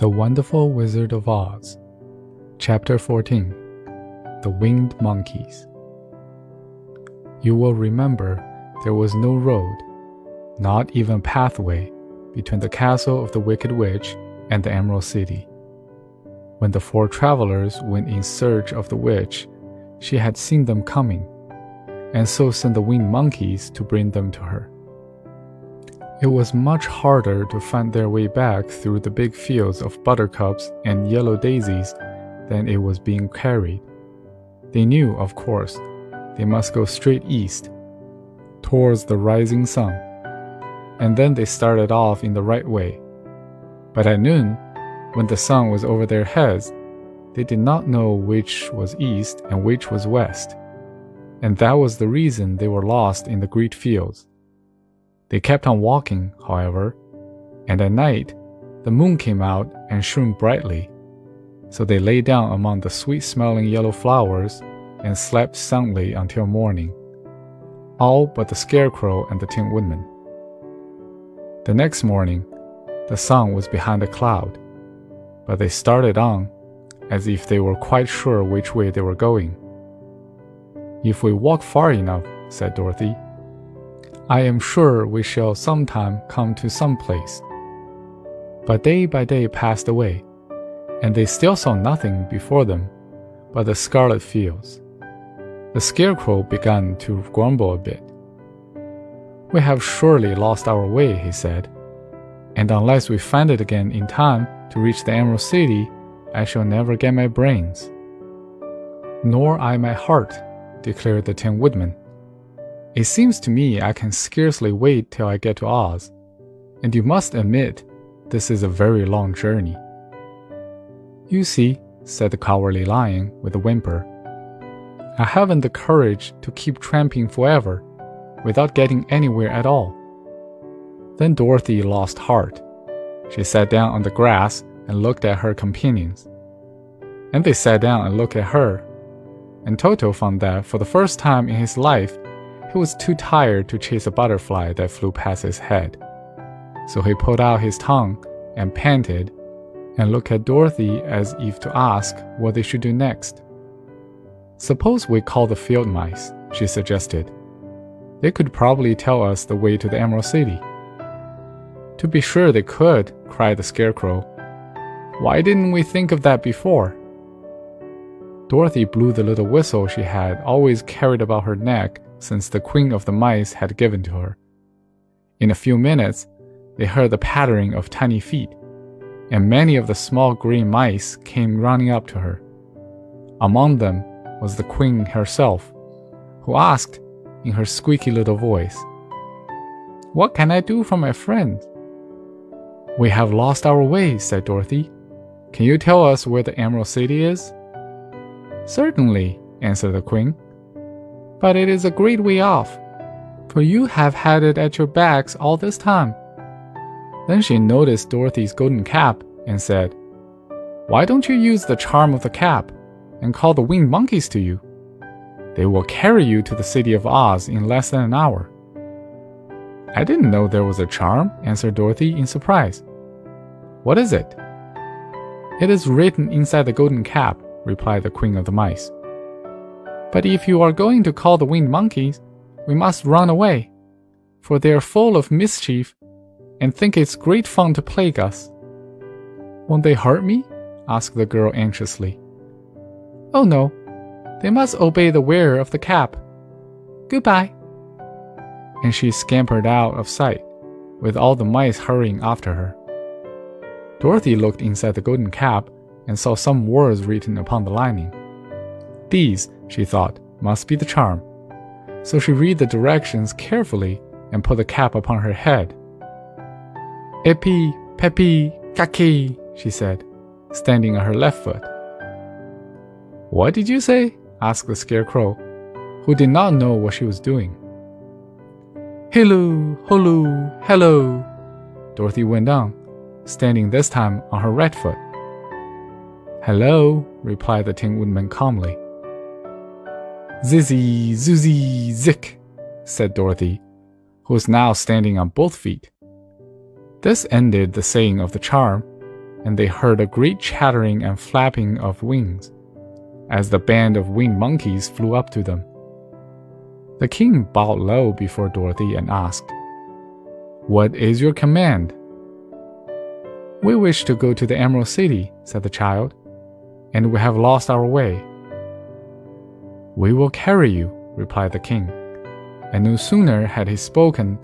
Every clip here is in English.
The Wonderful Wizard of Oz, Chapter 14 The Winged Monkeys. You will remember there was no road, not even pathway, between the castle of the Wicked Witch and the Emerald City. When the four travelers went in search of the witch, she had seen them coming, and so sent the winged monkeys to bring them to her. It was much harder to find their way back through the big fields of buttercups and yellow daisies than it was being carried. They knew, of course, they must go straight east, towards the rising sun, and then they started off in the right way. But at noon, when the sun was over their heads, they did not know which was east and which was west, and that was the reason they were lost in the great fields. They kept on walking, however, and at night the moon came out and shone brightly. So they lay down among the sweet smelling yellow flowers and slept soundly until morning, all but the Scarecrow and the Tin Woodman. The next morning, the sun was behind a cloud, but they started on as if they were quite sure which way they were going. If we walk far enough, said Dorothy, I am sure we shall sometime come to some place. But day by day passed away, and they still saw nothing before them but the scarlet fields. The scarecrow began to grumble a bit. We have surely lost our way, he said, and unless we find it again in time to reach the Emerald City, I shall never get my brains. Nor I my heart, declared the Tin Woodman. It seems to me I can scarcely wait till I get to Oz, and you must admit this is a very long journey. You see, said the Cowardly Lion with a whimper, I haven't the courage to keep tramping forever without getting anywhere at all. Then Dorothy lost heart. She sat down on the grass and looked at her companions. And they sat down and looked at her. And Toto found that for the first time in his life, he was too tired to chase a butterfly that flew past his head. So he pulled out his tongue and panted and looked at Dorothy as if to ask what they should do next. Suppose we call the field mice, she suggested. They could probably tell us the way to the Emerald City. To be sure they could, cried the Scarecrow. Why didn't we think of that before? Dorothy blew the little whistle she had always carried about her neck since the Queen of the Mice had given to her. In a few minutes, they heard the pattering of tiny feet, and many of the small green mice came running up to her. Among them was the Queen herself, who asked in her squeaky little voice, What can I do for my friends? We have lost our way, said Dorothy. Can you tell us where the Emerald City is? Certainly, answered the Queen but it is a great way off, for you have had it at your backs all this time. Then she noticed Dorothy's golden cap and said, Why don't you use the charm of the cap and call the winged monkeys to you? They will carry you to the city of Oz in less than an hour. I didn't know there was a charm, answered Dorothy in surprise. What is it? It is written inside the golden cap, replied the Queen of the Mice. But if you are going to call the winged monkeys, we must run away, for they are full of mischief and think it's great fun to plague us. Won't they hurt me? asked the girl anxiously. Oh no, they must obey the wearer of the cap. Goodbye. And she scampered out of sight, with all the mice hurrying after her. Dorothy looked inside the golden cap and saw some words written upon the lining. These, she thought, must be the charm. So she read the directions carefully and put the cap upon her head. Epi, pepi, kaki, she said, standing on her left foot. What did you say? asked the scarecrow, who did not know what she was doing. Hello, hello, hello, Dorothy went on, standing this time on her right foot. Hello, replied the Tin Woodman calmly. Zizzy, Zuzzy, Zick, said Dorothy, who was now standing on both feet. This ended the saying of the charm, and they heard a great chattering and flapping of wings as the band of winged monkeys flew up to them. The king bowed low before Dorothy and asked, What is your command? We wish to go to the Emerald City, said the child, and we have lost our way. We will carry you, replied the king. And no sooner had he spoken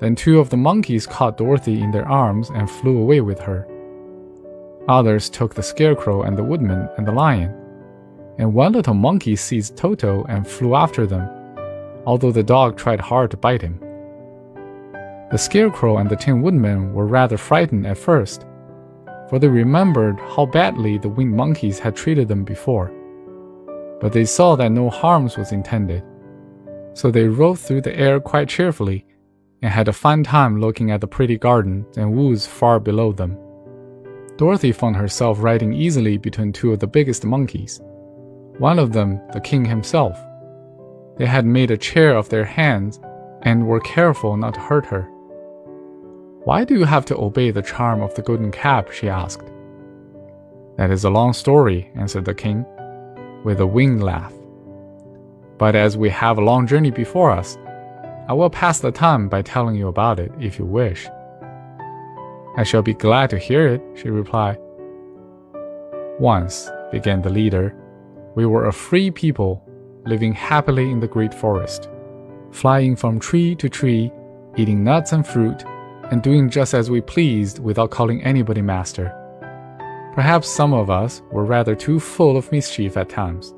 than two of the monkeys caught Dorothy in their arms and flew away with her. Others took the scarecrow and the woodman and the lion, and one little monkey seized Toto and flew after them, although the dog tried hard to bite him. The scarecrow and the tin woodman were rather frightened at first, for they remembered how badly the winged monkeys had treated them before. But they saw that no harm was intended, so they rode through the air quite cheerfully and had a fine time looking at the pretty gardens and woods far below them. Dorothy found herself riding easily between two of the biggest monkeys. One of them, the king himself. They had made a chair of their hands and were careful not to hurt her. Why do you have to obey the charm of the golden cap? she asked. That is a long story, answered the king, with a winged laugh. But as we have a long journey before us, I will pass the time by telling you about it if you wish. I shall be glad to hear it, she replied. Once, began the leader, we were a free people living happily in the great forest, flying from tree to tree, eating nuts and fruit, and doing just as we pleased without calling anybody master. Perhaps some of us were rather too full of mischief at times,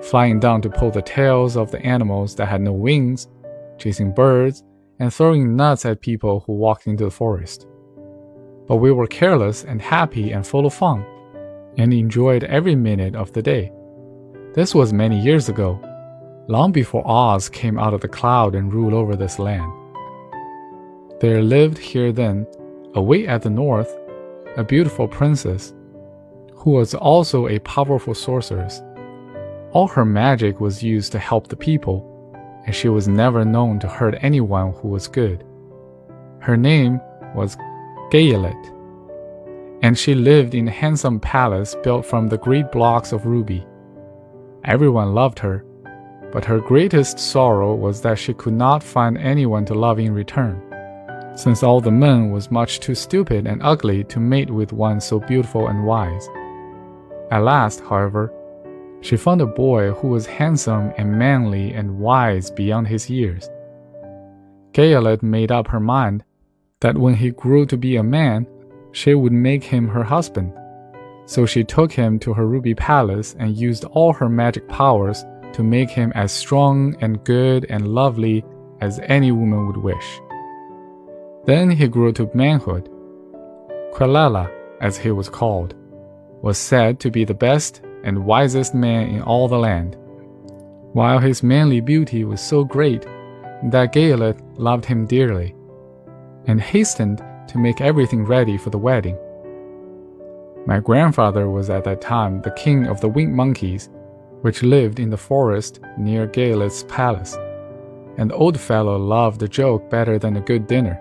flying down to pull the tails of the animals that had no wings, chasing birds, and throwing nuts at people who walked into the forest but we were careless and happy and full of fun, and enjoyed every minute of the day. This was many years ago, long before Oz came out of the cloud and ruled over this land. There lived here then, away at the north, a beautiful princess, who was also a powerful sorceress. All her magic was used to help the people, and she was never known to hurt anyone who was good. Her name was Gayelette, and she lived in a handsome palace built from the great blocks of ruby. Everyone loved her, but her greatest sorrow was that she could not find anyone to love in return, since all the men was much too stupid and ugly to mate with one so beautiful and wise. At last, however, she found a boy who was handsome and manly and wise beyond his years. Gayelette made up her mind that when he grew to be a man, she would make him her husband. So she took him to her ruby palace and used all her magic powers to make him as strong and good and lovely as any woman would wish. Then he grew to manhood. Quelala, as he was called, was said to be the best and wisest man in all the land, while his manly beauty was so great that Gayelette loved him dearly and hastened to make everything ready for the wedding. My grandfather was at that time the king of the winged monkeys, which lived in the forest near Gayelette's palace, and the old fellow loved a joke better than a good dinner.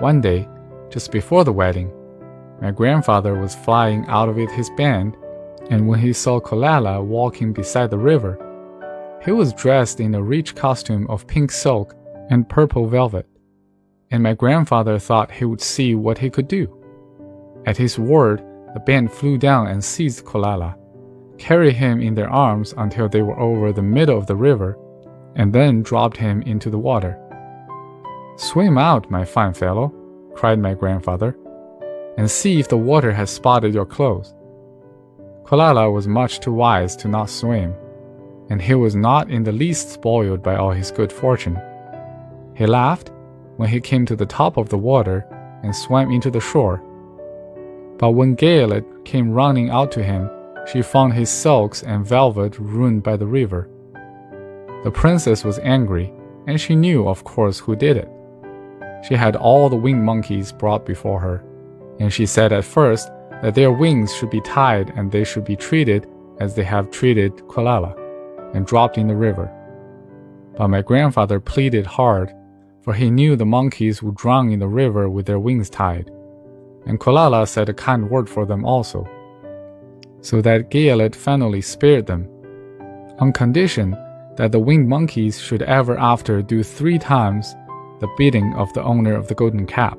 One day, just before the wedding, my grandfather was flying out with his band, and when he saw Quelala walking beside the river, he was dressed in a rich costume of pink silk and purple velvet and my grandfather thought he would see what he could do. At his word, the band flew down and seized Quelala, carried him in their arms until they were over the middle of the river, and then dropped him into the water. Swim out, my fine fellow, cried my grandfather, and see if the water has spotted your clothes. Quelala was much too wise to not swim, and he was not in the least spoiled by all his good fortune. He laughed when he came to the top of the water and swam into the shore. But when Gayelette came running out to him, she found his silks and velvet ruined by the river. The princess was angry, and she knew, of course, who did it. She had all the winged monkeys brought before her, and she said at first that their wings should be tied and they should be treated as they have treated Quelala, and dropped in the river. But my grandfather pleaded hard for he knew the monkeys would drown in the river with their wings tied. and Quelala said a kind word for them also, so that Gayelette finally spared them, on condition that the winged monkeys should ever after do three times the bidding of the owner of the golden cap.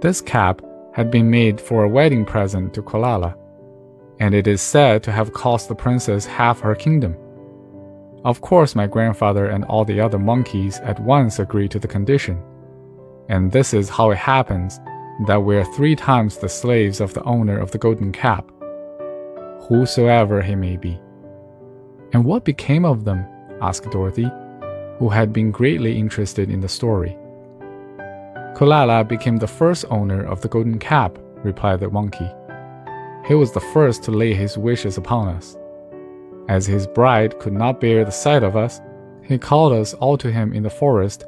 This cap had been made for a wedding present to Quelala, and it is said to have cost the princess half her kingdom. Of course, my grandfather and all the other monkeys at once agreed to the condition. And this is how it happens that we are three times the slaves of the owner of the golden cap, whosoever he may be. And what became of them? asked Dorothy, who had been greatly interested in the story. Quelala became the first owner of the golden cap, replied the monkey. He was the first to lay his wishes upon us. As his bride could not bear the sight of us, he called us all to him in the forest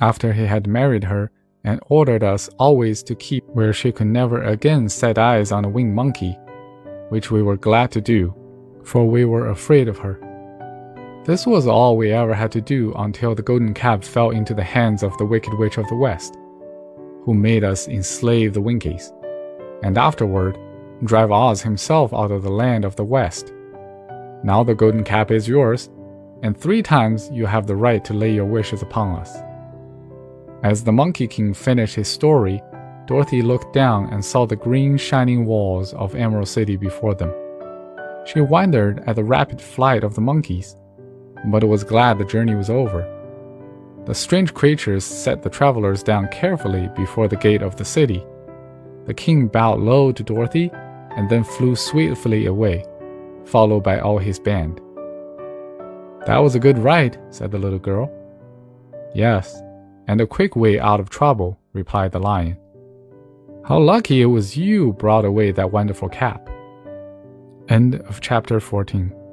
after he had married her and ordered us always to keep where she could never again set eyes on a winged monkey, which we were glad to do, for we were afraid of her. This was all we ever had to do until the golden cap fell into the hands of the Wicked Witch of the West, who made us enslave the Winkies, and afterward drive Oz himself out of the land of the West. Now the golden cap is yours, and three times you have the right to lay your wishes upon us. As the Monkey King finished his story, Dorothy looked down and saw the green shining walls of Emerald City before them. She wondered at the rapid flight of the monkeys but was glad the journey was over. The strange creatures set the travelers down carefully before the gate of the city. The king bowed low to Dorothy and then flew swiftly away, followed by all his band. That was a good ride, said the little girl. Yes, and a quick way out of trouble, replied the lion. How lucky it was you brought away that wonderful cap. End of chapter 14.